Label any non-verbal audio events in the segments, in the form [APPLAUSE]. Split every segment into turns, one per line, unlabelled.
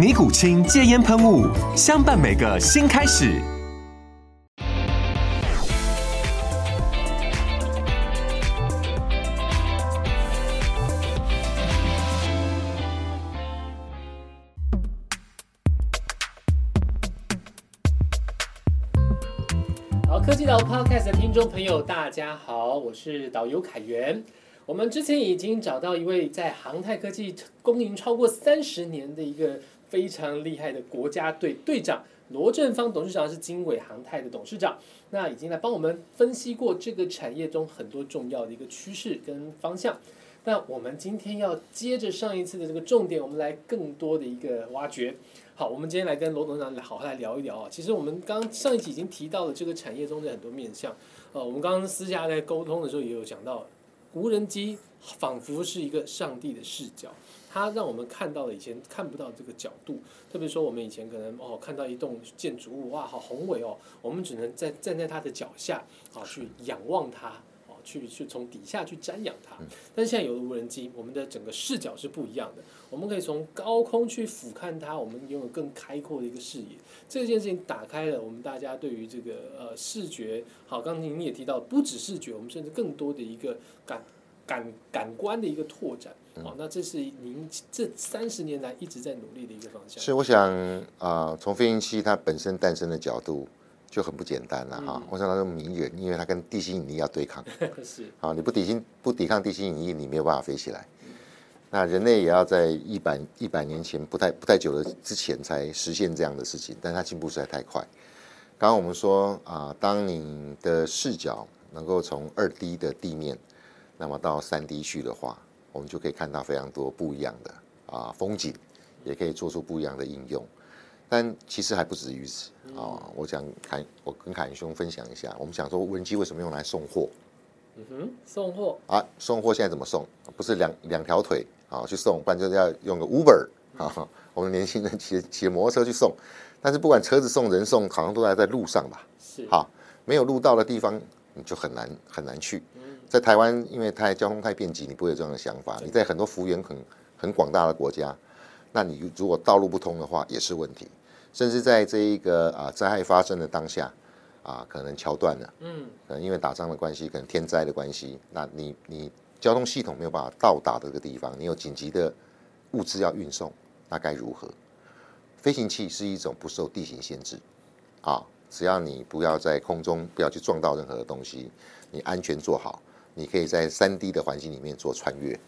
尼古清戒烟喷雾，相伴每个新开始。
好，科技岛 Podcast 的听众朋友，大家好，我是导游凯源。我们之前已经找到一位在航太科技经营超过三十年的一个非常厉害的国家队队长罗振芳董事长，是经纬航太的董事长。那已经来帮我们分析过这个产业中很多重要的一个趋势跟方向。那我们今天要接着上一次的这个重点，我们来更多的一个挖掘。好，我们今天来跟罗董事长来好好来聊一聊啊。其实我们刚上一集已经提到了这个产业中的很多面向。呃，我们刚刚私下在沟通的时候也有讲到，无人机仿佛是一个上帝的视角，它让我们看到了以前看不到这个角度。特别说我们以前可能哦看到一栋建筑物，哇，好宏伟哦，我们只能在站在它的脚下啊去仰望它。哦，去去从底下去瞻仰它，但是现在有了无人机，我们的整个视角是不一样的。我们可以从高空去俯瞰它，我们拥有更开阔的一个视野。这件事情打开了我们大家对于这个呃视觉，好，刚才您也提到，不止视觉，我们甚至更多的一个感感感官的一个拓展。好，那这是您这三十年来一直在努力的一个方向。
是，我想啊，从飞行器它本身诞生的角度。就很不简单了哈！我想它是迷人，因为它跟地心引力要对抗。[LAUGHS]
是。
啊，你不抵心不抵抗地心引力，你没有办法飞起来。那人类也要在一百一百年前不太不太久的之前才实现这样的事情，但它进步实在太快。刚刚我们说啊，当你的视角能够从二 D 的地面，那么到三 D 去的话，我们就可以看到非常多不一样的啊风景，也可以做出不一样的应用。但其实还不止于此啊！我想凯，我跟凯兄分享一下，我们想说无人机为什么用来送货？
嗯哼，送货
啊，送货现在怎么送？不是两两条腿啊去送，不然就是要用个 Uber 啊，我们年轻人骑骑摩托车去送。但是不管车子送人送，好像都还在路上吧？
是
好，没有路到的地方，你就很难很难去。在台湾，因为太交通太便捷，你不会有这样的想法。你在很多幅员很很广大的国家，那你如果道路不通的话，也是问题。甚至在这一个啊灾害发生的当下，啊可能桥断了，嗯，可能因为打仗的关系，可能天灾的关系，那你你交通系统没有办法到达这个地方，你有紧急的物资要运送，那该如何？飞行器是一种不受地形限制，啊，只要你不要在空中不要去撞到任何的东西，你安全做好，你可以在三 D 的环境里面做穿越。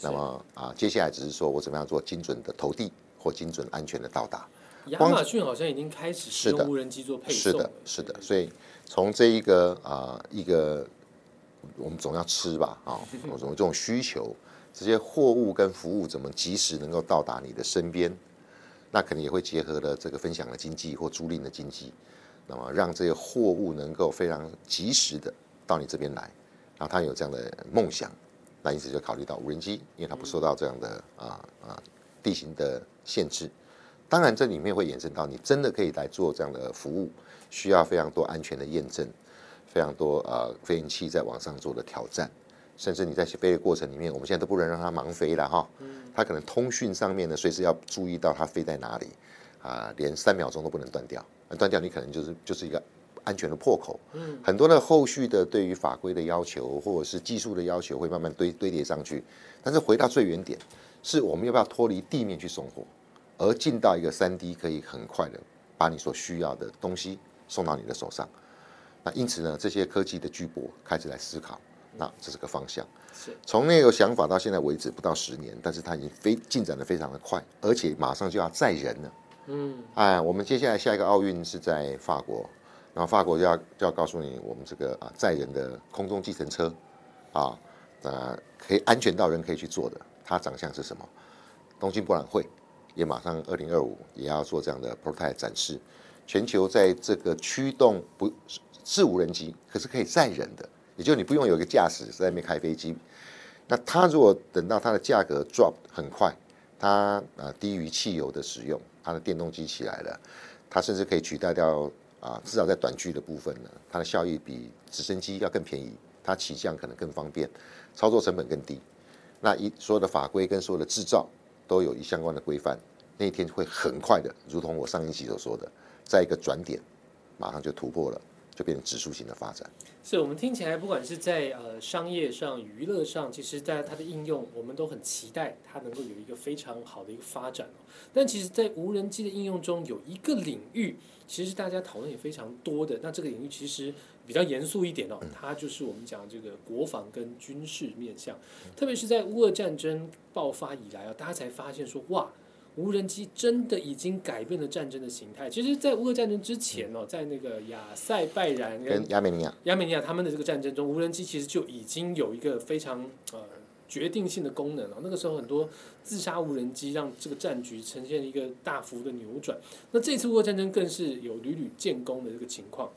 那么啊，接下来只是说我怎么样做精准的投递或精准安全的到达。
亚马逊好像已经开始使用无人机做配
送是的，是的。所以从这一个啊一个，我们总要吃吧啊，我们这种需求，这些货物跟服务怎么及时能够到达你的身边？那可能也会结合了这个分享的经济或租赁的经济，那么让这些货物能够非常及时的到你这边来。然后他有这样的梦想，那因此就考虑到无人机，因为它不受到这样的啊啊地形的限制。当然，这里面会衍生到你真的可以来做这样的服务，需要非常多安全的验证，非常多呃飞行器在网上做的挑战，甚至你在飞的过程里面，我们现在都不能让它盲飞了哈，它可能通讯上面呢，随时要注意到它飞在哪里，啊，连三秒钟都不能断掉，断掉你可能就是就是一个安全的破口。嗯，很多的后续的对于法规的要求或者是技术的要求会慢慢堆堆叠上去，但是回到最原点，是我们要不要脱离地面去送货？而进到一个三 D，可以很快的把你所需要的东西送到你的手上。那因此呢，这些科技的巨擘开始来思考，那这是个方向。
是
从那个想法到现在为止不到十年，但是它已经非进展的非常的快，而且马上就要载人了。
嗯，
哎，我们接下来下一个奥运是在法国，然后法国就要就要告诉你，我们这个啊载人的空中计程车，啊，呃，可以安全到人可以去坐的，它长相是什么？东京博览会也马上二零二五也要做这样的 prototype 展示，全球在这个驱动不是无人机，可是可以载人的，也就你不用有一个驾驶在那边开飞机。那它如果等到它的价格 drop 很快，它啊低于汽油的使用，它的电动机起来了，它甚至可以取代掉啊，至少在短距的部分呢，它的效益比直升机要更便宜，它起降可能更方便，操作成本更低。那一所有的法规跟所有的制造都有一相关的规范，那一天会很快的，如同我上一集所说的，在一个转点，马上就突破了，就变成指数型的发展。
是我们听起来，不管是在呃商业上、娱乐上，其实在它的应用，我们都很期待它能够有一个非常好的一个发展哦。但其实，在无人机的应用中，有一个领域，其实大家讨论也非常多的。那这个领域其实比较严肃一点哦，它就是我们讲这个国防跟军事面向，特别是在乌俄战争爆发以来啊，大家才发现说哇。无人机真的已经改变了战争的形态。其实，在乌俄战争之前哦，在那个亚塞拜然
跟亚美尼亚、
亚美尼亚他们的这个战争中，无人机其实就已经有一个非常呃决定性的功能了。那个时候，很多自杀无人机让这个战局呈现一个大幅的扭转。那这次乌俄战争更是有屡屡建功的这个情况，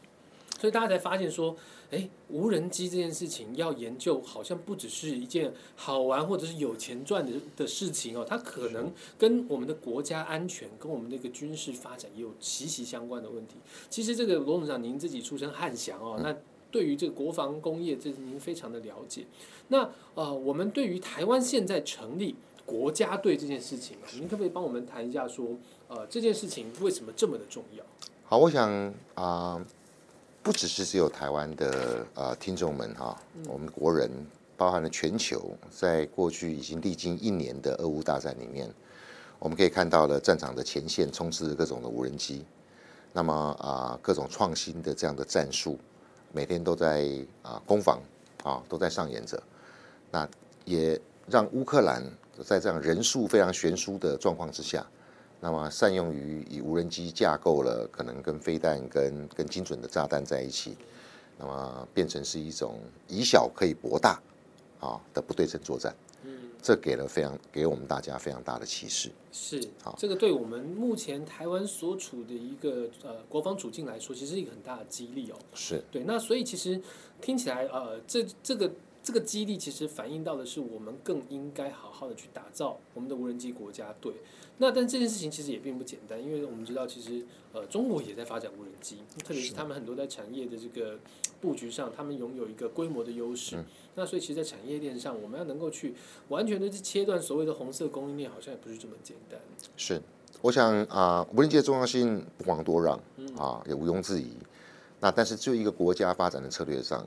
所以大家才发现说。哎，无人机这件事情要研究，好像不只是一件好玩或者是有钱赚的的事情哦，它可能跟我们的国家安全、跟我们那个军事发展也有息息相关的问题。其实这个罗总长，您自己出身汉翔哦，那对于这个国防工业，这是您非常的了解。那呃，我们对于台湾现在成立国家队这件事情，您可不可以帮我们谈一下，说呃这件事情为什么这么的重要？
好，我想啊。不只是只有台湾的呃听众们哈，我们国人包含了全球，在过去已经历经一年的俄乌大战里面，我们可以看到了战场的前线充斥着各种的无人机，那么啊各种创新的这样的战术，每天都在啊攻防啊都在上演着，那也让乌克兰在这样人数非常悬殊的状况之下。那么善用于以无人机架构了，可能跟飞弹、跟更精准的炸弹在一起，那么变成是一种以小可以博大啊的不对称作战。嗯，这给了非常给我们大家非常大的启示。
是，好，这个对我们目前台湾所处的一个呃国防处境来说，其实是一个很大的激励哦。
是
对，那所以其实听起来呃，这这个。这个激励其实反映到的是，我们更应该好好的去打造我们的无人机国家队。那但这件事情其实也并不简单，因为我们知道，其实呃中国也在发展无人机，特别是他们很多在产业的这个布局上，他们拥有一个规模的优势。那所以其实，在产业链上，我们要能够去完全的去切断所谓的红色供应链，好像也不是这么简单。
是，我想啊，无人机的重要性不遑多让啊，也毋庸置疑。那但是就一个国家发展的策略上，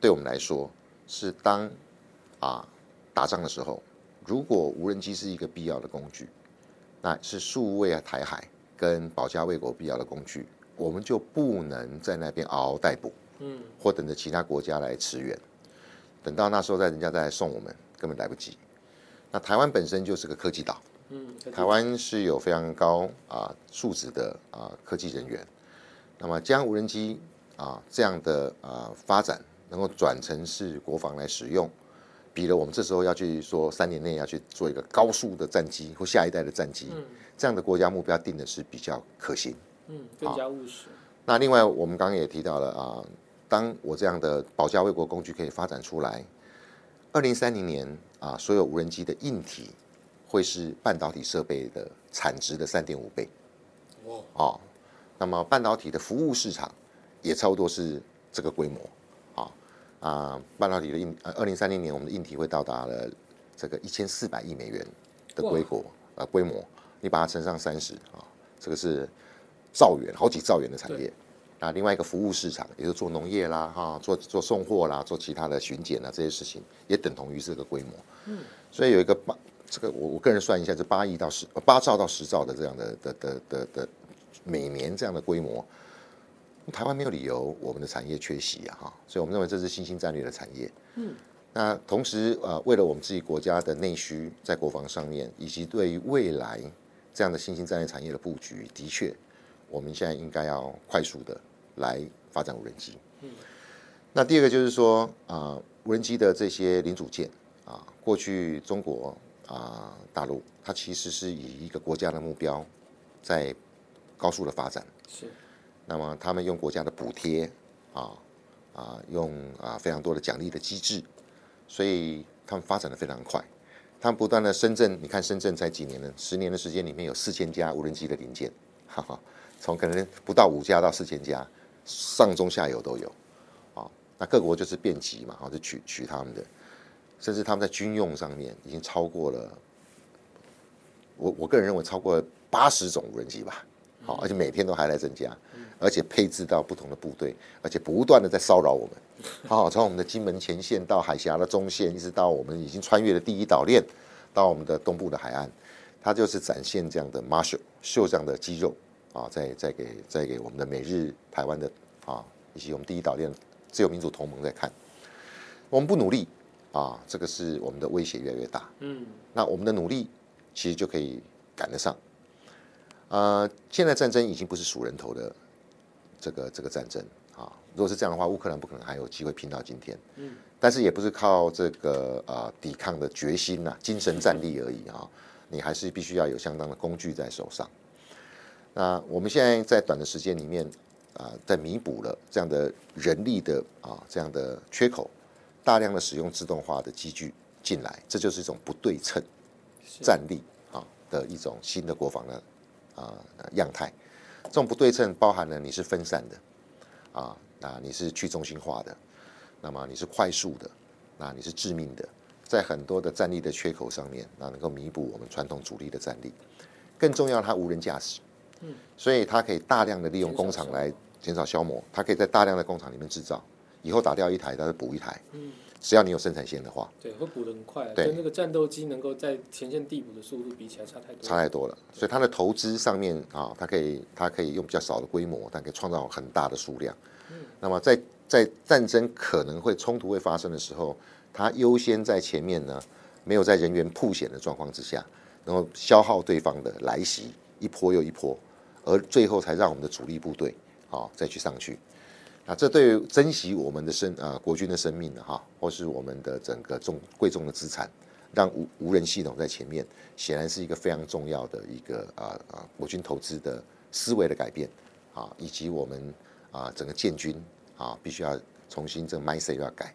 对我们来说。是当啊打仗的时候，如果无人机是一个必要的工具，那是数位啊台海跟保家卫国必要的工具，我们就不能在那边嗷嗷待哺，嗯，或等着其他国家来驰援，等到那时候再人家再来送我们，根本来不及。那台湾本身就是个科技岛，嗯，台湾是有非常高啊素质的啊科技人员，那么将无人机啊这样的啊发展。能够转成是国防来使用，比了我们这时候要去说三年内要去做一个高速的战机或下一代的战机，这样的国家目标定的是比较可行，
嗯，更加务实。
那另外我们刚刚也提到了啊，当我这样的保家卫国工具可以发展出来，二零三零年啊，所有无人机的硬体会是半导体设备的产值的三点五倍，哇，哦，那么半导体的服务市场也差不多是这个规模。啊，半导体的硬呃，二零三零年我们的硬体会到达了这个一千四百亿美元的规模呃规模，你把它乘上三十啊，这个是兆元好几兆元的产业。那另外一个服务市场，也就做农业啦哈，做做送货啦，做其他的巡检啊这些事情，也等同于这个规模。嗯，所以有一个八这个我我个人算一下，是八亿到十八兆到十兆的这样的的的的的每年这样的规模。台湾没有理由我们的产业缺席啊，哈，所以我们认为这是新兴战略的产业。嗯，那同时呃，为了我们自己国家的内需，在国防上面，以及对于未来这样的新兴战略产业的布局，的确，我们现在应该要快速的来发展无人机。嗯，那第二个就是说啊，无人机的这些零组件啊，过去中国啊大陆，它其实是以一个国家的目标在高速的发展。
是。
那么他们用国家的补贴啊啊，用啊非常多的奖励的机制，所以他们发展的非常快。他们不断的深圳，你看深圳才几年呢？十年的时间里面有四千家无人机的零件，哈哈，从可能不到五家到四千家，上中下游都有啊。那各国就是遍及嘛，啊，就取取他们的，甚至他们在军用上面已经超过了，我我个人认为超过八十种无人机吧，好，而且每天都还在增加。而且配置到不同的部队，而且不断的在骚扰我们。好，从我们的金门前线到海峡的中线，一直到我们已经穿越了第一岛链，到我们的东部的海岸，它就是展现这样的 marshal 秀这样的肌肉啊，在在给在给我们的美日台湾的啊，以及我们第一岛链自由民主同盟在看。我们不努力啊，这个是我们的威胁越来越大。嗯，那我们的努力其实就可以赶得上。呃，现在战争已经不是数人头的。这个这个战争啊，如果是这样的话，乌克兰不可能还有机会拼到今天。嗯，但是也不是靠这个啊抵抗的决心呐、精神战力而已啊，你还是必须要有相当的工具在手上。那我们现在在短的时间里面啊，在弥补了这样的人力的啊这样的缺口，大量的使用自动化的机具进来，这就是一种不对称战力啊的一种新的国防的啊样态。这种不对称包含了你是分散的，啊，那你是去中心化的，那么你是快速的，那你是致命的，在很多的战力的缺口上面，那能够弥补我们传统主力的战力。更重要，它无人驾驶，嗯，所以它可以大量的利用工厂来减少消磨，它可以在大量的工厂里面制造，以后打掉一台，它就补一台，嗯。只要你有生产线的话，
对，会补的很快，跟那个战斗机能够在前线递补的速度比起来差太多，
差太多了。所以它的投资上面啊，它可以它可以用比较少的规模，但可以创造很大的数量。嗯，那么在在战争可能会冲突会发生的时候，它优先在前面呢，没有在人员铺险的状况之下，然后消耗对方的来袭一波又一波，而最后才让我们的主力部队啊再去上去。啊，这对于珍惜我们的生啊国军的生命的哈，或是我们的整个重贵重的资产，让无无人系统在前面，显然是一个非常重要的一个啊啊国军投资的思维的改变啊，以及我们啊整个建军啊必须要重新这个 mindset 要改。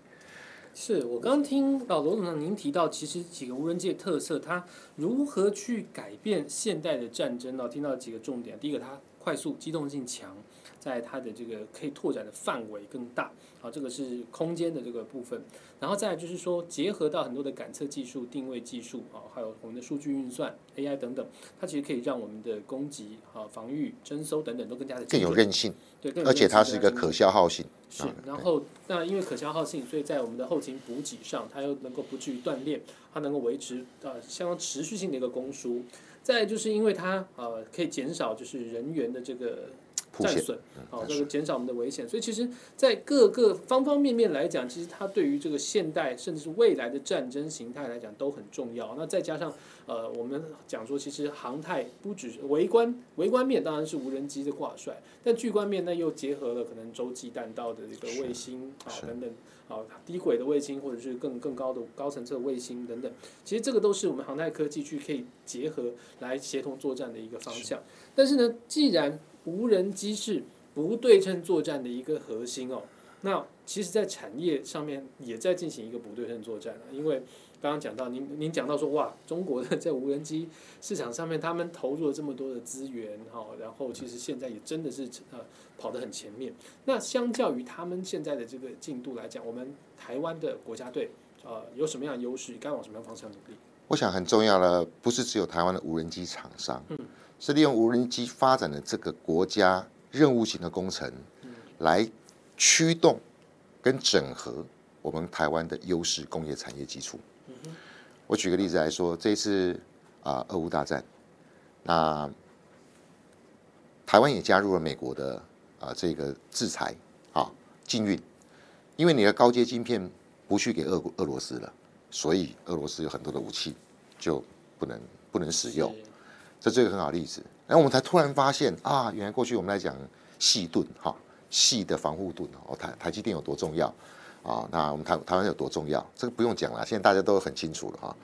是我刚听老罗总长您提到，其实几个无人机的特色，它如何去改变现代的战争呢？听到几个重点，第一个它快速机动性强。在它的这个可以拓展的范围更大，好，这个是空间的这个部分，然后再就是说结合到很多的感测技术、定位技术啊，还有我们的数据运算、AI 等等，它其实可以让我们的攻击啊、防御、征收等等都更加的
更有韧性，
对，
而且它是一个可消耗性。
是，然后那因为可消耗性，所以在我们的后勤补给上，它又能够不至于断裂，它能够维持呃相当持续性的一个供输。再就是因为它呃可以减少就是人员的这个。战损，好，这个减少我们的危险。所以其实，在各个方方面面来讲，其实它对于这个现代甚至是未来的战争形态来讲都很重要。那再加上，呃，我们讲说，其实航太不只是微观，围观面当然是无人机的挂帅，但巨观面呢又结合了可能洲际弹道的这个卫星啊等等，啊低轨的卫星或者是更更高的高层次的卫星等等。其实这个都是我们航太科技去可以结合来协同作战的一个方向。但是呢，既然无人机是不对称作战的一个核心哦。那其实，在产业上面也在进行一个不对称作战了。因为刚刚讲到，您您讲到说，哇，中国的在无人机市场上面，他们投入了这么多的资源哈，然后其实现在也真的是呃跑得很前面。那相较于他们现在的这个进度来讲，我们台湾的国家队呃有什么样的优势？该往什么样方向努力？
我想很重要的不是只有台湾的无人机厂商。嗯。是利用无人机发展的这个国家任务型的工程，来驱动跟整合我们台湾的优势工业产业基础。我举个例子来说，这一次啊，俄乌大战，那台湾也加入了美国的啊这个制裁啊禁运，因为你的高阶晶片不去给俄俄罗斯了，所以俄罗斯有很多的武器就不能不能使用。这是一个很好的例子。然后我们才突然发现啊，原来过去我们来讲细盾哈细的防护盾哦，台台积电有多重要啊？那我们台台湾有多重要？这个不用讲了，现在大家都很清楚了哈。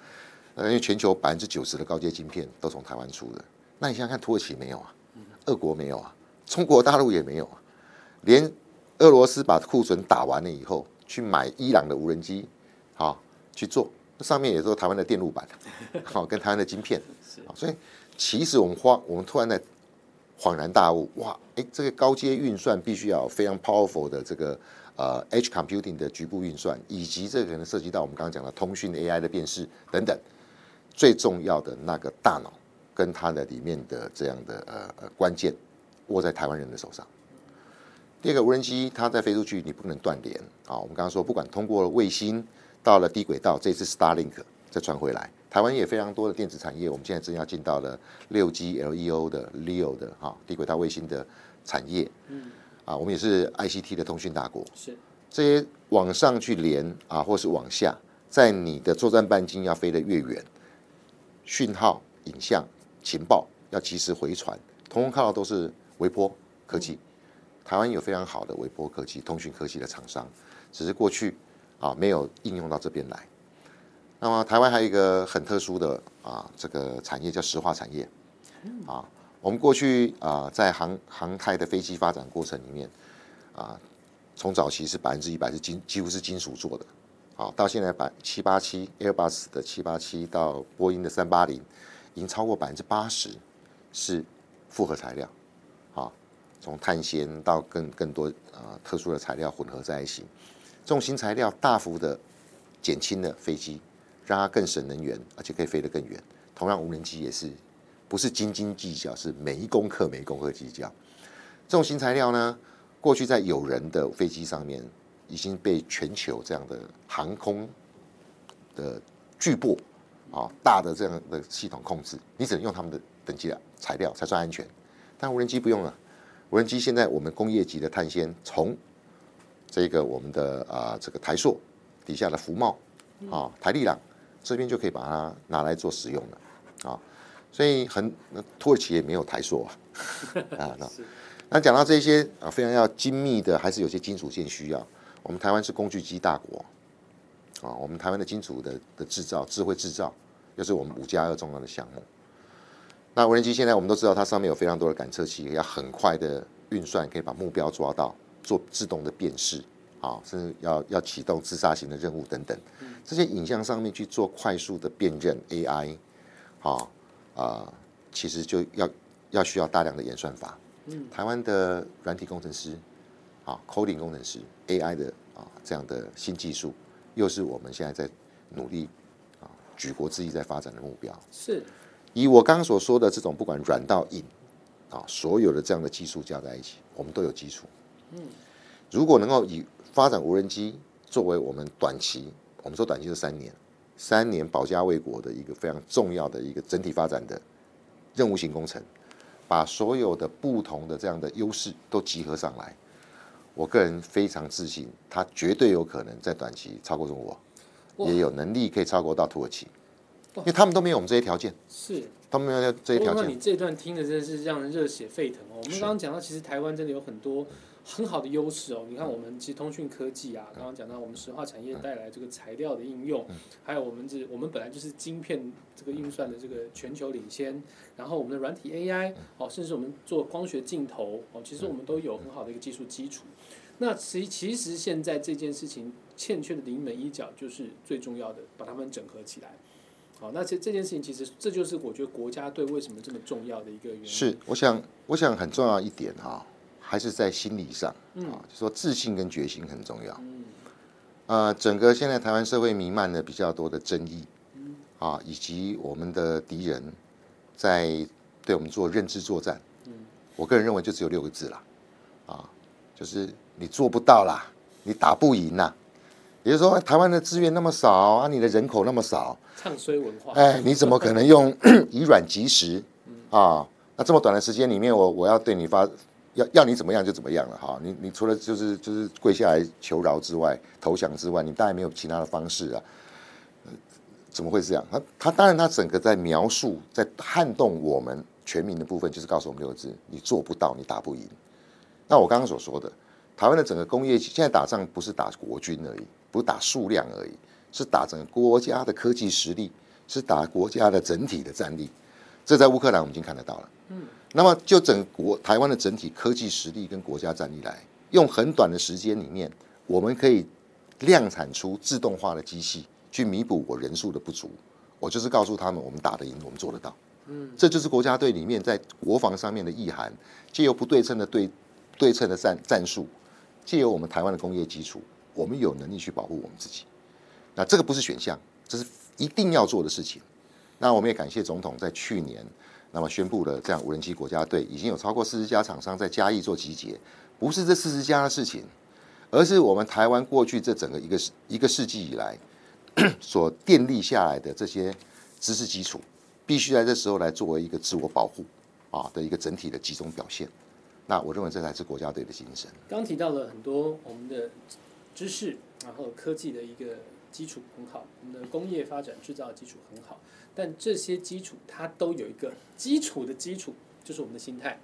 呃，因为全球百分之九十的高阶晶片都从台湾出的。那你想想看，土耳其没有啊，俄国没有啊，中国大陆也没有啊，连俄罗斯把库存打完了以后，去买伊朗的无人机，好去做，那上面也是台湾的电路板，好跟台湾的晶片，[LAUGHS] 所以其实我们花，我们突然在恍然大悟，哇，哎，这个高阶运算必须要非常 powerful 的这个呃，H computing 的局部运算，以及这个可能涉及到我们刚刚讲的通讯 AI 的辨识等等。最重要的那个大脑跟它的里面的这样的呃呃关键握在台湾人的手上。第二个无人机它在飞出去，你不能断联啊。我们刚刚说，不管通过卫星到了低轨道，这次 Starlink 再传回来，台湾也非常多的电子产业，我们现在正要进到了六 G LEO 的 LEO 的哈低轨道卫星的产业。嗯。啊，我们也是 ICT 的通讯大国。
是。
这些往上去连啊，或是往下，在你的作战半径要飞得越远。讯号、影像、情报要及时回传，通通靠的都是微波科技。台湾有非常好的微波科技、通讯科技的厂商，只是过去啊没有应用到这边来。那么台湾还有一个很特殊的啊这个产业叫石化产业啊。我们过去啊在航航太的飞机发展过程里面啊，从早期是百分之一百是金几乎是金属做的。好，到现在百七八七 Airbus 的七八七到波音的三八零，已经超过百分之八十是复合材料。好，从碳纤到更更多啊特殊的材料混合在一起，这种新材料大幅的减轻了飞机，让它更省能源，而且可以飞得更远。同样，无人机也是不是斤斤计较，是每一公克每一公克计较。这种新材料呢，过去在有人的飞机上面。已经被全球这样的航空的巨擘啊大的这样的系统控制，你只能用他们的等级的材料才算安全。但无人机不用了，无人机现在我们工业级的碳纤，从这个我们的啊这个台塑底下的福茂啊台立朗这边就可以把它拿来做使用了啊，所以很土耳其也没有台塑啊 [LAUGHS] 啊那那讲到这些啊非常要精密的，还是有些金属件需要。我们台湾是工具机大国，啊，我们台湾的金属的的制造、智慧制造，又是我们五加二重要的项目。那无人机现在我们都知道，它上面有非常多的感测器，要很快的运算，可以把目标抓到，做自动的辨识，啊，甚至要要启动自杀型的任务等等。这些影像上面去做快速的辨认 AI，啊啊，其实就要要需要大量的演算法。嗯台湾的软体工程师。啊，coding 工程师，AI 的啊这样的新技术，又是我们现在在努力啊举国之力在发展的目标。
是，
以我刚刚所说的这种不管软到硬啊，所有的这样的技术加在一起，我们都有基础。嗯，如果能够以发展无人机作为我们短期，我们说短期是三年，三年保家卫国的一个非常重要的一个整体发展的任务型工程，把所有的不同的这样的优势都集合上来。我个人非常自信，他绝对有可能在短期超过中国，也有能力可以超过到土耳其，因为他们都没有我们这些条件。
是，
他们没有这些条件。
你这段听的真的是让人热血沸腾哦！我们刚刚讲到，其实台湾真的有很多。很好的优势哦，你看我们其实通讯科技啊，刚刚讲到我们石化产业带来这个材料的应用，还有我们这我们本来就是晶片这个运算的这个全球领先，然后我们的软体 AI 哦，甚至我们做光学镜头哦，其实我们都有很好的一个技术基础。那其其实现在这件事情欠缺的临门一脚，就是最重要的，把它们整合起来。好，那这这件事情其实这就是我觉得国家队为什么这么重要的一个原因。
是，我想我想很重要一点哈。还是在心理上啊，就说自信跟决心很重要。呃，整个现在台湾社会弥漫的比较多的争议啊，以及我们的敌人在对我们做认知作战。我个人认为就只有六个字啦啊，就是你做不到啦，你打不赢啦。也就是说，台湾的资源那么少啊，你的人口那么少，[LAUGHS]
唱衰文化，
哎，你怎么可能用 [COUGHS] 以软击石啊？那这么短的时间里面，我我要对你发要要你怎么样就怎么样了哈。你你除了就是就是跪下来求饶之外，投降之外，你当然没有其他的方式啊。怎么会这样？他他当然他整个在描述在撼动我们全民的部分，就是告诉我们六个字：你做不到，你打不赢。那我刚刚所说的，台湾的整个工业现在打仗不是打国军而已，不是打数量而已，是打整个国家的科技实力，是打国家的整体的战力。这在乌克兰我们已经看得到了。嗯。那么就整国台湾的整体科技实力跟国家战力来，用很短的时间里面，我们可以量产出自动化的机器。去弥补我人数的不足，我就是告诉他们，我们打得赢，我们做得到。嗯，这就是国家队里面在国防上面的意涵，借由不对称的对对称的战战术，借由我们台湾的工业基础，我们有能力去保护我们自己。那这个不是选项，这是一定要做的事情。那我们也感谢总统在去年，那么宣布了这样无人机国家队已经有超过四十家厂商在嘉义做集结，不是这四十家的事情，而是我们台湾过去这整个一个一个世纪以来。[COUGHS] 所建立下来的这些知识基础，必须在这时候来作为一个自我保护啊的一个整体的集中表现。那我认为这才是国家队的精神。
刚提到了很多我们的知识，然后科技的一个基础很好，我们的工业发展制造基础很好，但这些基础它都有一个基础的基础，就是我们的心态。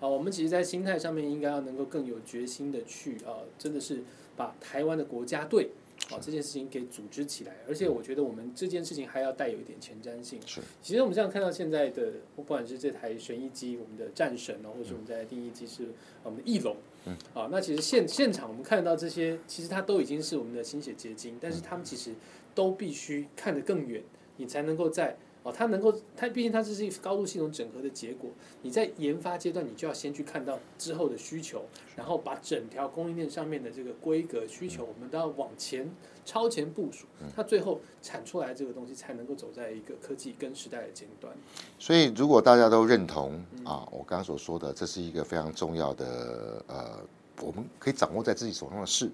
啊，我们其实，在心态上面应该要能够更有决心的去啊，真的是把台湾的国家队。啊，这件事情给组织起来，而且我觉得我们这件事情还要带有一点前瞻性。
是，
其实我们这样看到现在的，不管是这台旋翼机，我们的战神哦，或者我们在定义机是我们的翼龙，嗯，啊，那其实现现场我们看到这些，其实它都已经是我们的心血结晶，但是他们其实都必须看得更远，你才能够在。哦，它能够，它毕竟它这是一个高度系统整合的结果。你在研发阶段，你就要先去看到之后的需求，然后把整条供应链上面的这个规格需求，我们都要往前超前部署。它最后产出来这个东西才能够走在一个科技跟时代的尖端。
所以，如果大家都认同啊，我刚刚所说的，这是一个非常重要的呃，我们可以掌握在自己手上的事，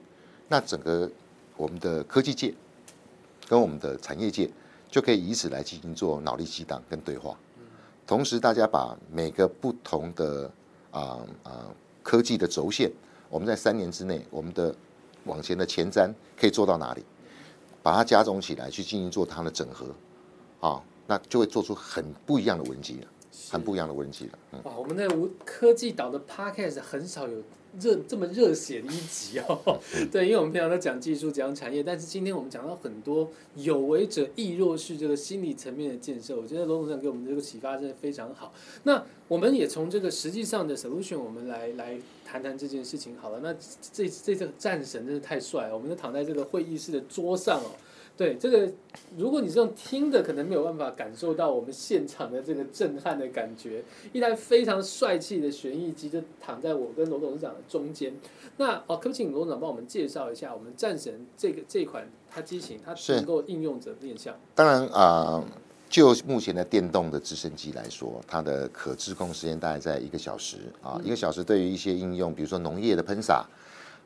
那整个我们的科技界跟我们的产业界。就可以以此来进行做脑力激荡跟对话，同时大家把每个不同的啊啊科技的轴线，我们在三年之内，我们的往前的前瞻可以做到哪里，把它加总起来去进行做它的整合，啊，那就会做出很不一样的文集了，很不一样的文集了。
哇，我们的无科技岛的 podcast 很少有。热这么热血的一集哦，[LAUGHS] 对，因为我们平常都讲技术、讲产业，但是今天我们讲到很多有为者亦若是这个心理层面的建设，我觉得罗总长给我们这个启发真的非常好。那我们也从这个实际上的 solution，我们来来谈谈这件事情好了。那这这这个战神真是太帅了，我们就躺在这个会议室的桌上哦。对这个，如果你是用听的，可能没有办法感受到我们现场的这个震撼的感觉。一台非常帅气的旋翼机就躺在我跟罗董事长的中间。那哦，可不可以请罗董事长帮我们介绍一下我们战神这个这款它机型，它能够应用者面向？
当然啊，就目前的电动的直升机来说，它的可自控时间大概在一个小时啊，一个小时对于一些应用，比如说农业的喷洒。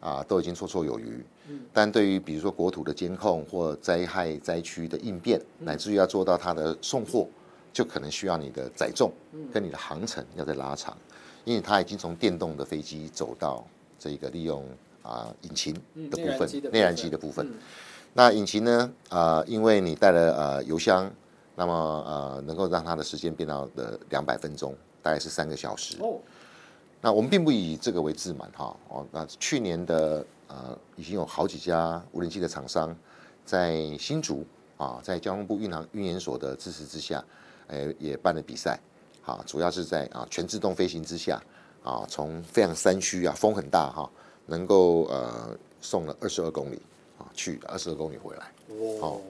啊，都已经绰绰有余。但对于比如说国土的监控或灾害灾区的应变，乃至于要做到它的送货，就可能需要你的载重跟你的航程要再拉长，因为它已经从电动的飞机走到这个利用啊引擎的部分，内燃机的部分。那引擎呢？啊，因为你带了呃油箱，那么呃能够让它的时间变到的两百分钟，大概是三个小时。那我们并不以这个为自满哈哦，那去年的呃已经有好几家无人机的厂商在新竹啊，在交通部运航运研所的支持之下，诶也办了比赛，啊，主要是在啊全自动飞行之下啊，从非常山区啊风很大哈，能够呃送了二十二公里啊去二十二公里回来，哦，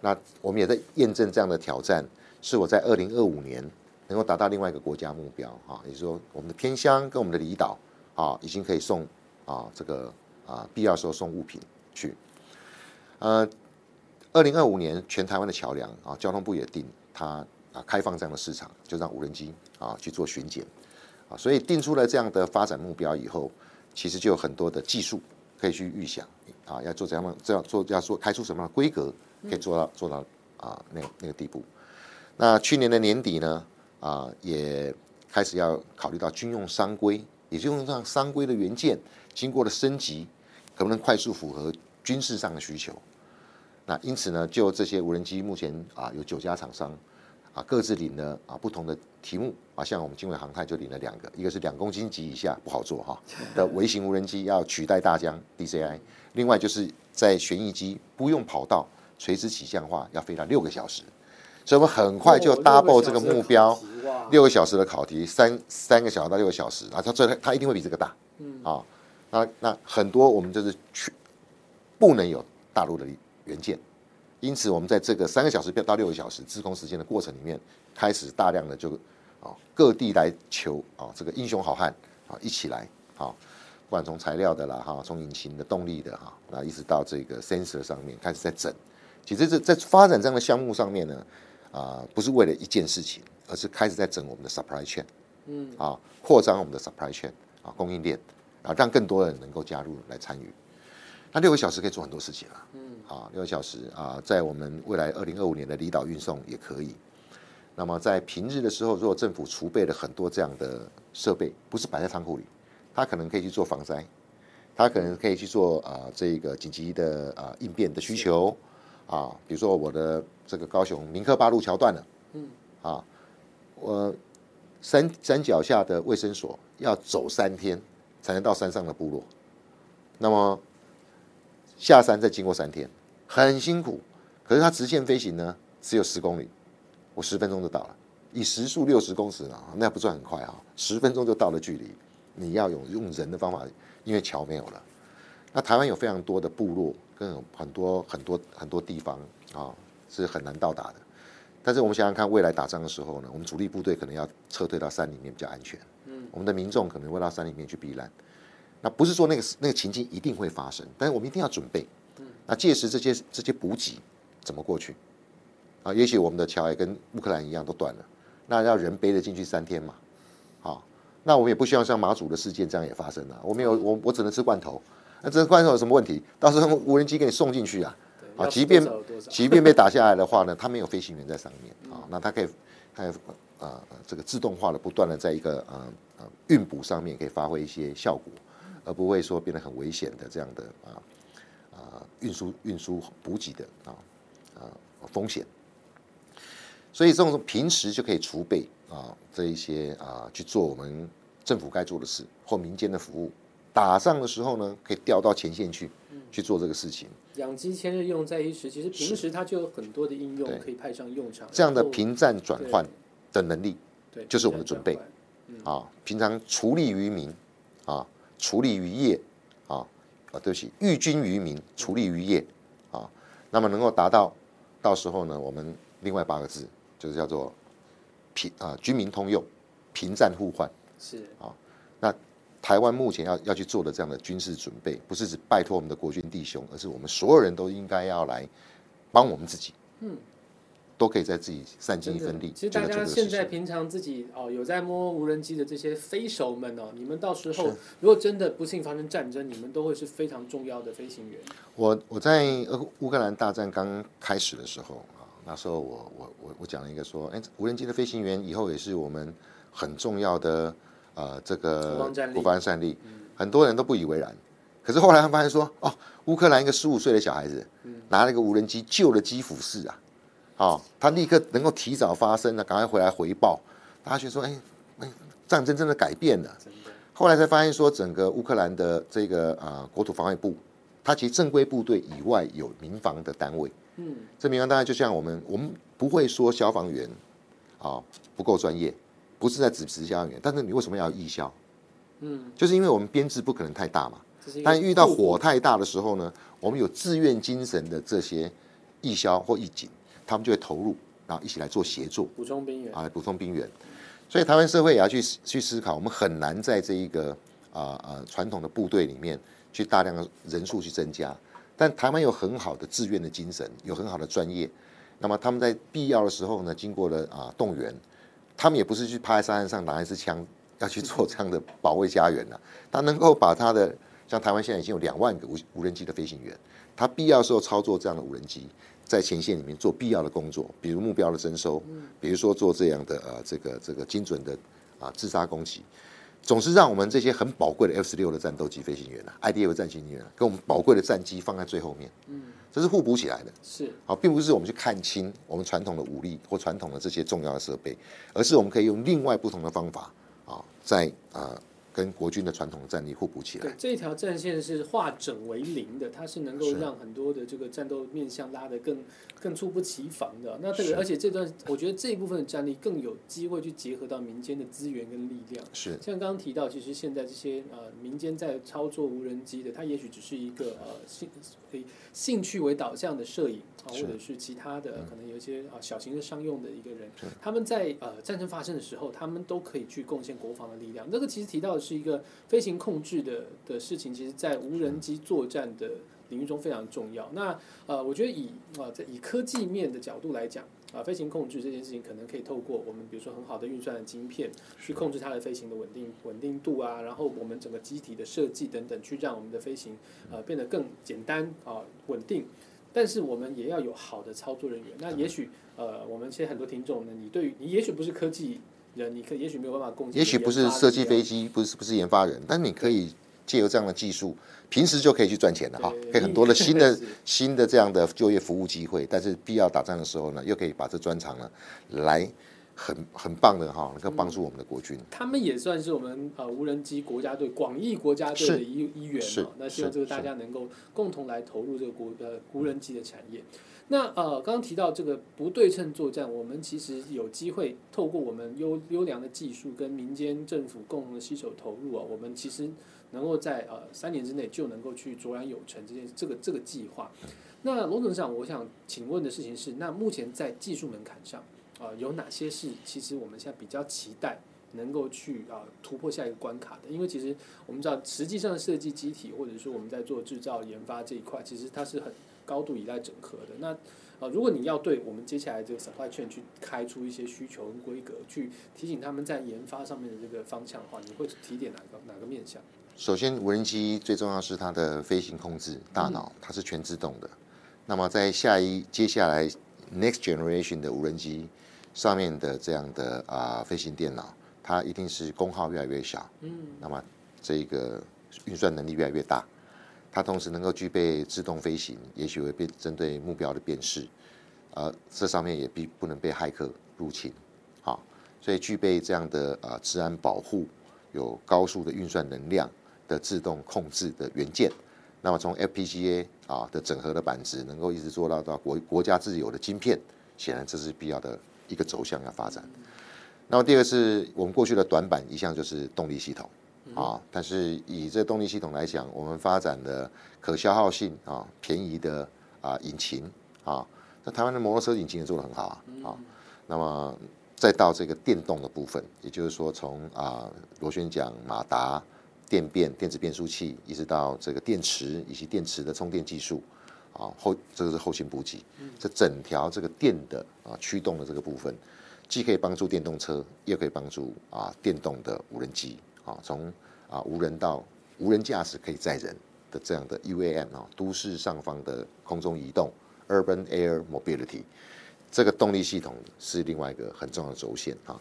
那我们也在验证这样的挑战，是我在二零二五年。能够达到另外一个国家目标啊，也就是说，我们的偏乡跟我们的离岛啊，已经可以送啊这个啊必要时候送物品去。呃，二零二五年全台湾的桥梁啊，交通部也定它啊开放这样的市场，就让无人机啊去做巡检啊，所以定出了这样的发展目标以后，其实就有很多的技术可以去预想啊，要做怎样的这样做，要做开出什么样的规格，可以做到做到啊那那个地步。那去年的年底呢？啊，也开始要考虑到军用商规也就用上商规的元件，经过了升级，可不能快速符合军事上的需求。那因此呢，就这些无人机目前啊有九家厂商啊各自领了啊不同的题目啊，像我们经纬航太就领了两个，一个是两公斤级以下不好做哈 [LAUGHS] 的微型无人机要取代大疆 DCI，另外就是在旋翼机不用跑道垂直起降化要飞到六个小时，所以我们很快就
哦
double 这个目标。
六个小时的考题哇
六个小时的考题，三三个小时到六个小时，啊，它最它一定会比这个大，
嗯
啊，那那很多我们就是去不能有大陆的原件，因此我们在这个三个小时到六个小时自控时间的过程里面，开始大量的就啊各地来求啊这个英雄好汉啊一起来啊，不管从材料的啦哈，从引擎的动力的哈，那一直到这个 sensor 上面开始在整，其实这在发展这样的项目上面呢，啊不是为了一件事情，而是开始在整我们的 supply chain。
嗯
啊，扩张我们的 supply chain 啊供应链啊，让更多人能够加入来参与。那六个小时可以做很多事情啊，
嗯
啊，六个小时啊，在我们未来二零二五年的离岛运送也可以。那么在平日的时候，如果政府储备了很多这样的设备，不是摆在仓库里，它可能可以去做防灾，它可能可以去做啊这个紧急的啊应变的需求啊，比如说我的这个高雄民克八路桥断了，
嗯
啊，我山山脚下的卫生所要走三天才能到山上的部落，那么下山再经过三天，很辛苦。可是它直线飞行呢，只有十公里，我十分钟就到了。以时速六十公尺啊，那不算很快啊，十分钟就到了距离。你要用用人的方法，因为桥没有了。那台湾有非常多的部落，跟很多很多很多地方啊是很难到达的。但是我们想想看，未来打仗的时候呢，我们主力部队可能要撤退到山里面比较安全，
嗯
我们的民众可能会到山里面去避难。那不是说那个那个情境一定会发生，但是我们一定要准备。那届时这些这些补给怎么过去？啊，也许我们的桥也跟乌克兰一样都断了，那要人背着进去三天嘛？好，那我们也不希望像马祖的事件这样也发生啊。我没有我我只能吃罐头，那这罐头有什么问题？到时候无人机给你送进去啊。啊即便 [LAUGHS] 即便被打下来的话呢，它没有飞行员在上面啊，那它可以，它啊呃这个自动化的不断的在一个呃呃运补上面可以发挥一些效果，而不会说变得很危险的这样的啊啊运输运输补给的啊啊风险。所以这种平时就可以储备啊这一些啊去做我们政府该做的事或民间的服务，打仗的时候呢可以调到前线去去做这个事情。
养鸡千日用在一时，其实平时它就有很多的应用可以派上用场。
这样的平战转换的能力
对
就是我们的准备啊，平常处理于民啊，处理于业啊，啊，对不起，寓军于民，处理于业啊，那么能够达到，到时候呢，我们另外八个字就是叫做平啊，军民通用，平战互换。
是
台湾目前要要去做的这样的军事准备，不是只拜托我们的国军弟兄，而是我们所有人都应该要来帮我们自己，
嗯，
都可以在自己散尽一份力，
其实大家现在。平常自己哦有在摸无人机的这些飞手们哦，你们到时候如果真的不幸发生战争，你们都会是非常重要的飞行员。
我我在乌乌克兰大战刚开始的时候啊，那时候我我我我讲了一个说，哎，无人机的飞行员以后也是我们很重要的呃这个
国防战力。
很多人都不以为然。可是后来他们发现说，哦，乌克兰一个十五岁的小孩子拿了一个无人机救了基辅市啊，哦，他立刻能够提早发生了，赶快回来回报，大家觉得说，哎哎，战争真的改变了。后来才发现说，整个乌克兰的这个啊、呃国土防卫部，它其实正规部队以外有民防的单位。
嗯，
这民防单位就像我们，我们不会说消防员啊不够专业，不是在指责消防员，但是你为什么要有义消？
嗯，
就是因为我们编制不可能太大嘛。但遇到火太大的时候呢，我们有志愿精神的这些义消或义警，他们就会投入，然后一起来做协作。
补充兵员。
啊，来补充兵源。所以台湾社会也要去去思考，我们很难在这一个啊啊传统的部队里面去大量的人数去增加，但台湾有很好的志愿的精神，有很好的专业。那么他们在必要的时候呢，经过了啊动员，他们也不是去趴在沙滩上拿一支枪要去做这样的保卫家园了、[LAUGHS] 他能够把他的像台湾现在已经有两万个无无人机的飞行员，他必要的时候操作这样的无人机，在前线里面做必要的工作，比如目标的征收，比如说做这样的呃这个这个精准的啊自杀攻击，总是让我们这些很宝贵的 F 十六的战斗机飞行员啊，IDF 战机员啊，跟我们宝贵的战机放在最后面，嗯，这是互补起来的。
是
啊，并不是我们去看清我们传统的武力或传统的这些重要的设备，而是我们可以用另外不同的方法啊，在啊跟国军的传统的战力互补起来。
对这一条战线是化整为零的，它是能够让很多的这个战斗面向拉得更更猝不及防的。那这个而且这段我觉得这一部分的战力更有机会去结合到民间的资源跟力量。
是
像刚刚提到，其实现在这些呃民间在操作无人机的，它也许只是一个呃兴以兴趣为导向的摄影啊，或者是其他的可能有一些啊小型的商用的一个人，他们在呃战争发生的时候，他们都可以去贡献国防的力量。这个其实提到的是一个飞行控制的的事情，其实在无人机作战的领域中非常重要。那呃，我觉得以啊在以科技面的角度来讲。啊，飞行控制这件事情可能可以透过我们比如说很好的运算的晶片，去控制它的飞行的稳定稳定度啊，然后我们整个机体的设计等等，去让我们的飞行呃变得更简单啊稳定。但是我们也要有好的操作人员。那也许呃，我们现在很多听众呢，你对于你也许不是科技人，你可也许没有办法贡献，
也许不是设计飞机，不是不是研发人，但你可以借由这样的技术，平时就可以去赚钱了哈，可以很多的新的 [LAUGHS] 新的这样的就业服务机会，但是必要打仗的时候呢，又可以把这专长呢来很很棒的哈，能够帮助我们的国军。
他们也算是我们呃无人机国家队广义国家队的一一员
是
哦。那希望这个大家能够共同来投入这个国呃无人机的产业。那呃，刚刚提到这个不对称作战，我们其实有机会透过我们优优良的技术跟民间政府共同的携手投入啊，我们其实能够在呃三年之内就能够去卓然有成这件这个这个计划。那罗总长，我想请问的事情是，那目前在技术门槛上啊、有哪些是其实我们现在比较期待能够去啊、突破下一个关卡的？因为其实我们知道，实际上设计机体或者说我们在做制造研发这一块，其实它是很高度依赖整合的。那呃，如果你要对我们接下来这个 supply chain 去开出一些需求跟规格，去提醒他们在研发上面的这个方向的话，你会提点哪个哪个面向？
首先，无人机最重要是它的飞行控制大脑，它是全自动的。那么在下一接下来 next generation 的无人机上面的这样的啊、飞行电脑，它一定是功耗越来越小，
嗯，
那么这个运算能力越来越大。它同时能够具备自动飞行，也许会被针对目标的辨识，呃，这上面也必不能被骇客入侵，好，所以具备这样的呃治安保护，有高速的运算能量的自动控制的元件，那么从 FPGA 啊的整合的板子，能够一直做到到国国家自有的晶片，显然这是必要的一个走向要发展。那么第二个是我们过去的短板一向就是动力系统啊，但是以这动力系统来讲，我们发展的可消耗性啊、便宜的啊引擎啊，那台湾的摩托车引擎也做得很好啊啊，那么再到这个电动的部分，也就是说从啊螺旋桨、马达、电变、电子变速器，一直到这个电池以及电池的充电技术啊，后这个是后勤补给，这整条这个电的啊驱动的这个部分，既可以帮助电动车，也可以帮助啊电动的无人机啊，从啊无人到无人驾驶可以载人的这样的 UAM 啊，都市上方的空中移动 （Urban Air Mobility）。这个动力系统是另外一个很重要的轴线啊。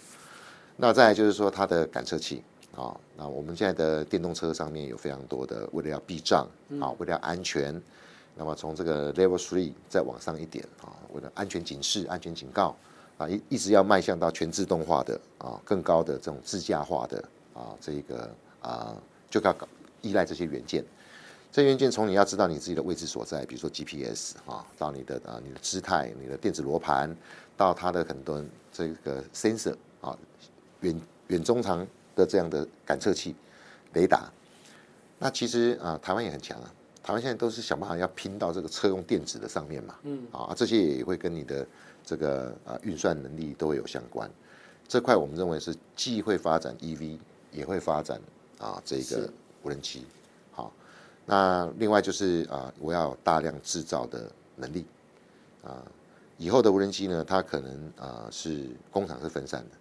那再来就是说它的感测器啊，那我们现在的电动车上面有非常多的，为了要避障啊，为了要安全，那么从这个 Level Three 再往上一点啊，为了安全警示、安全警告啊，一一直要迈向到全自动化的啊，更高的这种自驾化的啊，这个啊，就要搞依赖这些元件。这元件从你要知道你自己的位置所在，比如说 GPS 啊，到你的啊你的姿态、你的电子罗盘，到它的很多这个 sensor 啊，远远中长的这样的感测器、雷达。那其实啊，台湾也很强啊，台湾现在都是想办法要拼到这个车用电子的上面嘛，
嗯，
啊，这些也会跟你的这个啊运算能力都会有相关。这块我们认为是既会发展 EV，也会发展啊这
是
个无人机。好，那另外就是啊，我要大量制造的能力啊。以后的无人机呢，它可能啊是工厂是分散的，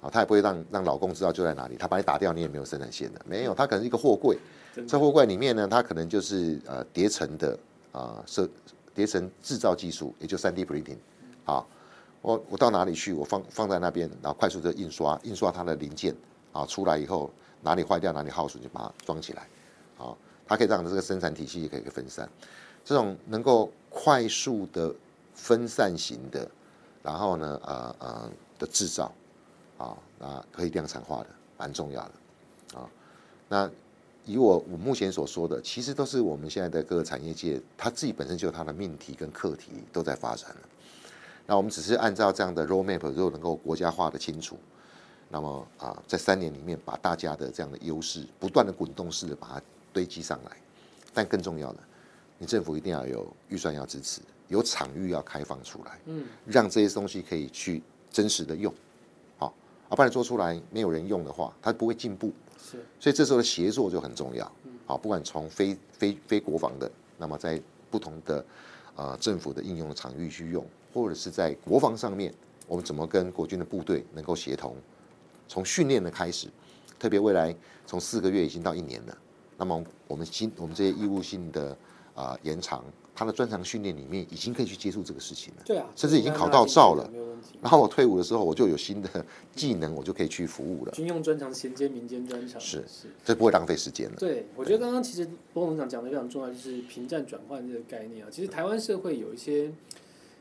好，它也不会让让老公知道就在哪里，他把你打掉，你也没有生产线的，没有，它可能是一个货柜，
真的
这货柜里面呢，它可能就是呃叠层的啊设叠层制造技术，也就三 D printing。好，我我到哪里去，我放放在那边，然后快速的印刷，印刷它的零件啊出来以后，哪里坏掉哪里耗损就把它装起来，好，它可以让这个生产体系也可以分散。这种能够快速的分散型的，然后呢，呃呃的制造，啊，那可以量产化的，蛮重要的，啊，那以我我目前所说的，其实都是我们现在的各个产业界，它自己本身就有它的命题跟课题都在发展了。那我们只是按照这样的 roadmap，如果能够国家化的清楚，那么啊，在三年里面把大家的这样的优势不断的滚动式的把它堆积上来，但更重要的，你政府一定要有预算要支持，有场域要开放出来，嗯，让这些东西可以去真实的用，好，啊，不然做出来没有人用的话，它不会进步，所以这时候的协作就很重要，好，不管从非非非国防的，那么在不同的呃政府的应用的场域去用。或者是在国防上面，我们怎么跟国军的部队能够协同？从训练的开始，特别未来从四个月已经到一年了，那么我们新我们这些义务性的啊延长，他的专长训练里面已经可以去接触这个事情了。
对啊，
甚至已经考到照了。然后我退伍的时候，我就有新的技能，我就可以去服务了。
军用专长衔接民间专长，
是是，这不会浪费时间了。
对，我觉得刚刚其实波龙长讲的非常重要，就是平战转换这个概念啊。其实台湾社会有一些。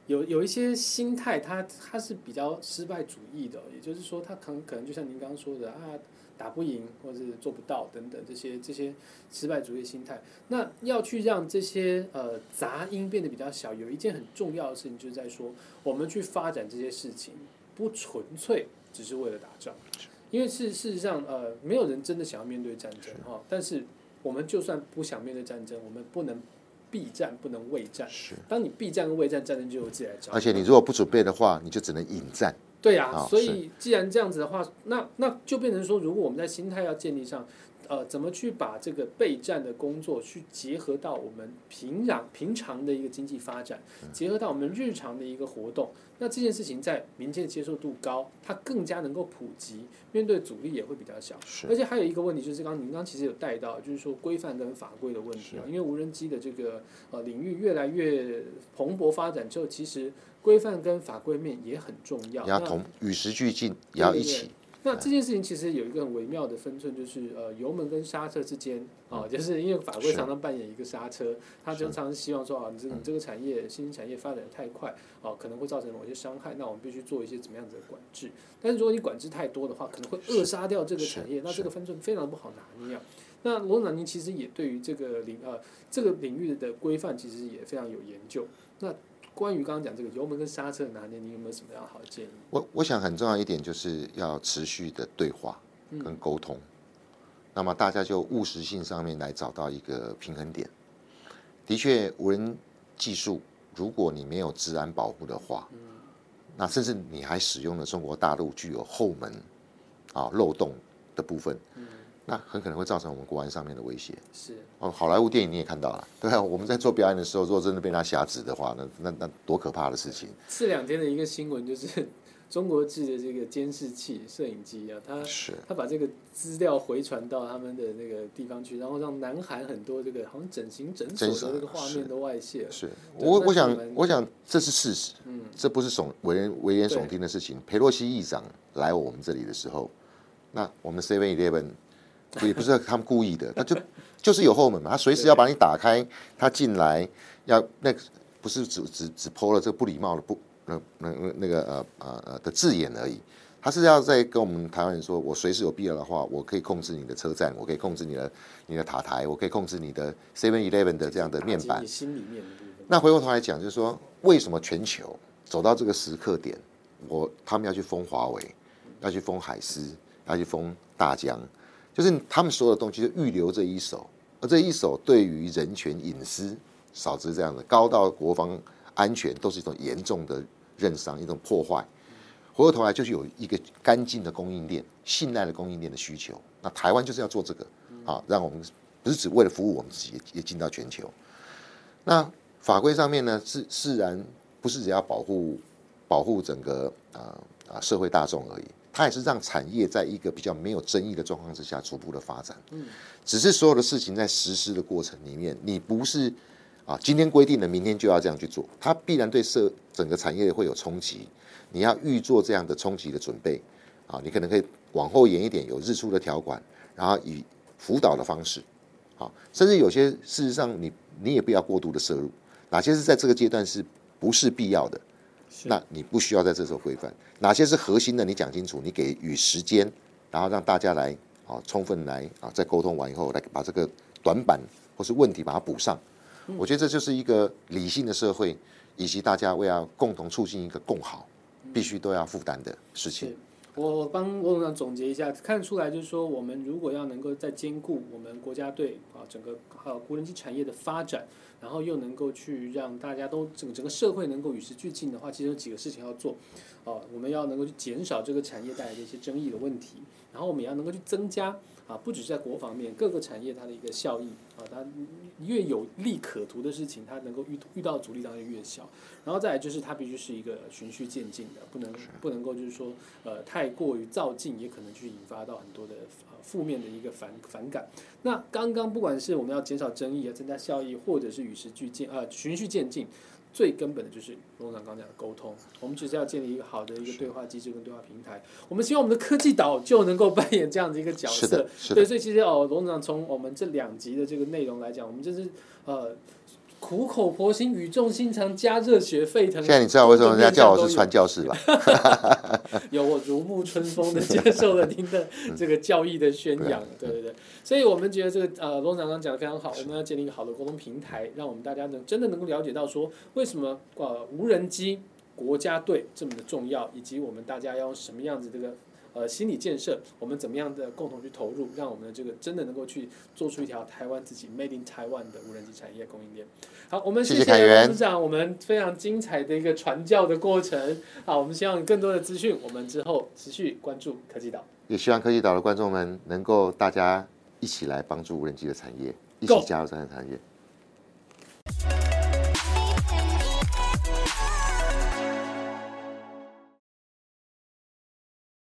有有一些心态，它它是比较失败主义的，也就是说，他可能可能就像您刚刚说的啊，打不赢或者是做不到等等这些这些失败主义心态。那要去让这些呃杂音变得比较小，有一件很重要的事情，就是在说我们去发展这些事情，不纯粹只是为了打仗，因为事事实上呃，没有人真的想要面对战争哈。但是我们就算不想面对战争，我们不能。避战不能畏战，
是。
当你避战跟畏战，战争就由自己来找。
而且你如果不准备的话，你就只能引战。
对呀，所以既然这样子的话，那那就变成说，如果我们在心态要建立上。呃，怎么去把这个备战的工作去结合到我们平壤平常的一个经济发展，结合到我们日常的一个活动？那这件事情在民间的接受度高，它更加能够普及，面对阻力也会比较小。而且还有一个问题就是，刚刚您刚其实有带到，就是说规范跟法规的问题啊。因为无人机的这个呃领域越来越蓬勃发展之后，其实规范跟法规面也很重要。
要同与时俱进，也要一起。
那这件事情其实有一个很微妙的分寸，就是呃油门跟刹车之间啊，就是因为法规常常扮演一个刹车，他经常是希望说啊，你这你这个产业新兴产业发展的太快啊，可能会造成某些伤害，那我们必须做一些怎么样子的管制。但是如果你管制太多的话，可能会扼杀掉这个产业，那这个分寸非常不好拿捏啊。那罗长您其实也对于这个领呃这个领域的规范其实也非常有研究。那关于刚刚讲这个油门跟刹车的拿捏，你有没有什么样好的建议？
我我想很重要一点就是要持续的对话跟沟通，那么大家就务实性上面来找到一个平衡点。的确，无人技术如果你没有治安保护的话，那甚至你还使用了中国大陆具有后门啊漏洞的部分。那很可能会造成我们国安上面的威胁。
是
哦，好莱坞电影你也看到了，对啊，我们在做表演的时候，如果真的被他挟持的话，那那那多可怕的事情！
这两天的一个新闻就是，[LAUGHS] 中国制的这个监视器、摄影机啊，他
是
他把这个资料回传到他们的那个地方去，然后让南韩很多这个好像整形诊所的这个画面都外泄。
是我我想我想这是事实，嗯，这不是耸危言危言耸听的事情。佩洛西议长来我们这里的时候，那我们 Seven Eleven。也不是他们故意的，他就 [LAUGHS] 就是有后门嘛，他随时要把你打开，他进来要那个不是只只只抛了这个不礼貌的不那那那个呃呃呃的字眼而已，他是要在跟我们台湾人说，我随时有必要的话，我可以控制你的车站，我可以控制你的你的塔台，我可以控制你的 Seven Eleven 的这样的面板。
心里面
那回过头来讲，就是说为什么全球走到这个时刻点，我他们要去封华为，要去封海思，要去封大疆。就是他们所有的东西就预留这一手，而这一手对于人权隐私，少之这样的高到国防安全，都是一种严重的认伤，一种破坏。回过头来就是有一个干净的供应链、信赖的供应链的需求。那台湾就是要做这个啊，让我们不是只为了服务我们自己，也进到全球。那法规上面呢，是自然不是只要保护保护整个啊啊社会大众而已。它也是让产业在一个比较没有争议的状况之下逐步的发展。嗯，只是所有的事情在实施的过程里面，你不是啊，今天规定了，明天就要这样去做，它必然对社整个产业会有冲击。你要预做这样的冲击的准备啊，你可能可以往后延一点，有日出的条款，然后以辅导的方式，好，甚至有些事实上你你也不要过度的摄入，哪些是在这个阶段是不是必要的，那你不需要在这时候规范，哪些是核心的，你讲清楚，你给予时间，然后让大家来啊充分来啊在沟通完以后来把这个短板或是问题把它补上，我觉得这就是一个理性的社会，以及大家为了共同促进一个共好，必须都要负担的事情。
是。我帮罗总长总结一下，看出来就是说，我们如果要能够在兼顾我们国家队啊整个呃无人机产业的发展，然后又能够去让大家都整整个社会能够与时俱进的话，其实有几个事情要做。哦、我们要能够去减少这个产业带来的一些争议的问题，然后我们也要能够去增加啊，不只是在国防面，各个产业它的一个效益啊，它越有利可图的事情，它能够遇遇到阻力当然越小。然后再来就是它必须是一个循序渐进的，不能不能够就是说呃太过于造进，也可能去引发到很多的呃负面的一个反反感。那刚刚不管是我们要减少争议啊，增加效益，或者是与时俱进呃循序渐进。最根本的就是罗长刚讲的沟通，我们只是要建立一个好的一个对话机制跟对话平台。我们希望我们的科技岛就能够 [LAUGHS] 扮演这样的一个角色对，所以其实哦，罗长从我们这两集的这个内容来讲，我们就是呃苦口婆心、语重心长、加热血沸腾。
现在你知道为什么人家叫我是传
教？
士吧？[LAUGHS]
有我如沐春风的接受了您的这个教义的宣扬，对对对，所以我们觉得这个呃罗长刚讲的非常好，我们要建立一个好的沟通平台，让我们大家能真的能够了解到说为什么呃无人机国家队这么的重要，以及我们大家要用什么样子这个。呃，心理建设，我们怎么样的共同去投入，让我们的这个真的能够去做出一条台湾自己 Made in Taiwan 的无人机产业供应链。好，我们
谢
谢
谢凯源
罗部长，我们非常精彩的一个传教的过程。好，我们希望有更多的资讯，我们之后持续关注科技岛。
也希望科技岛的观众们能够大家一起来帮助无人机的产业，一起加入这个产业。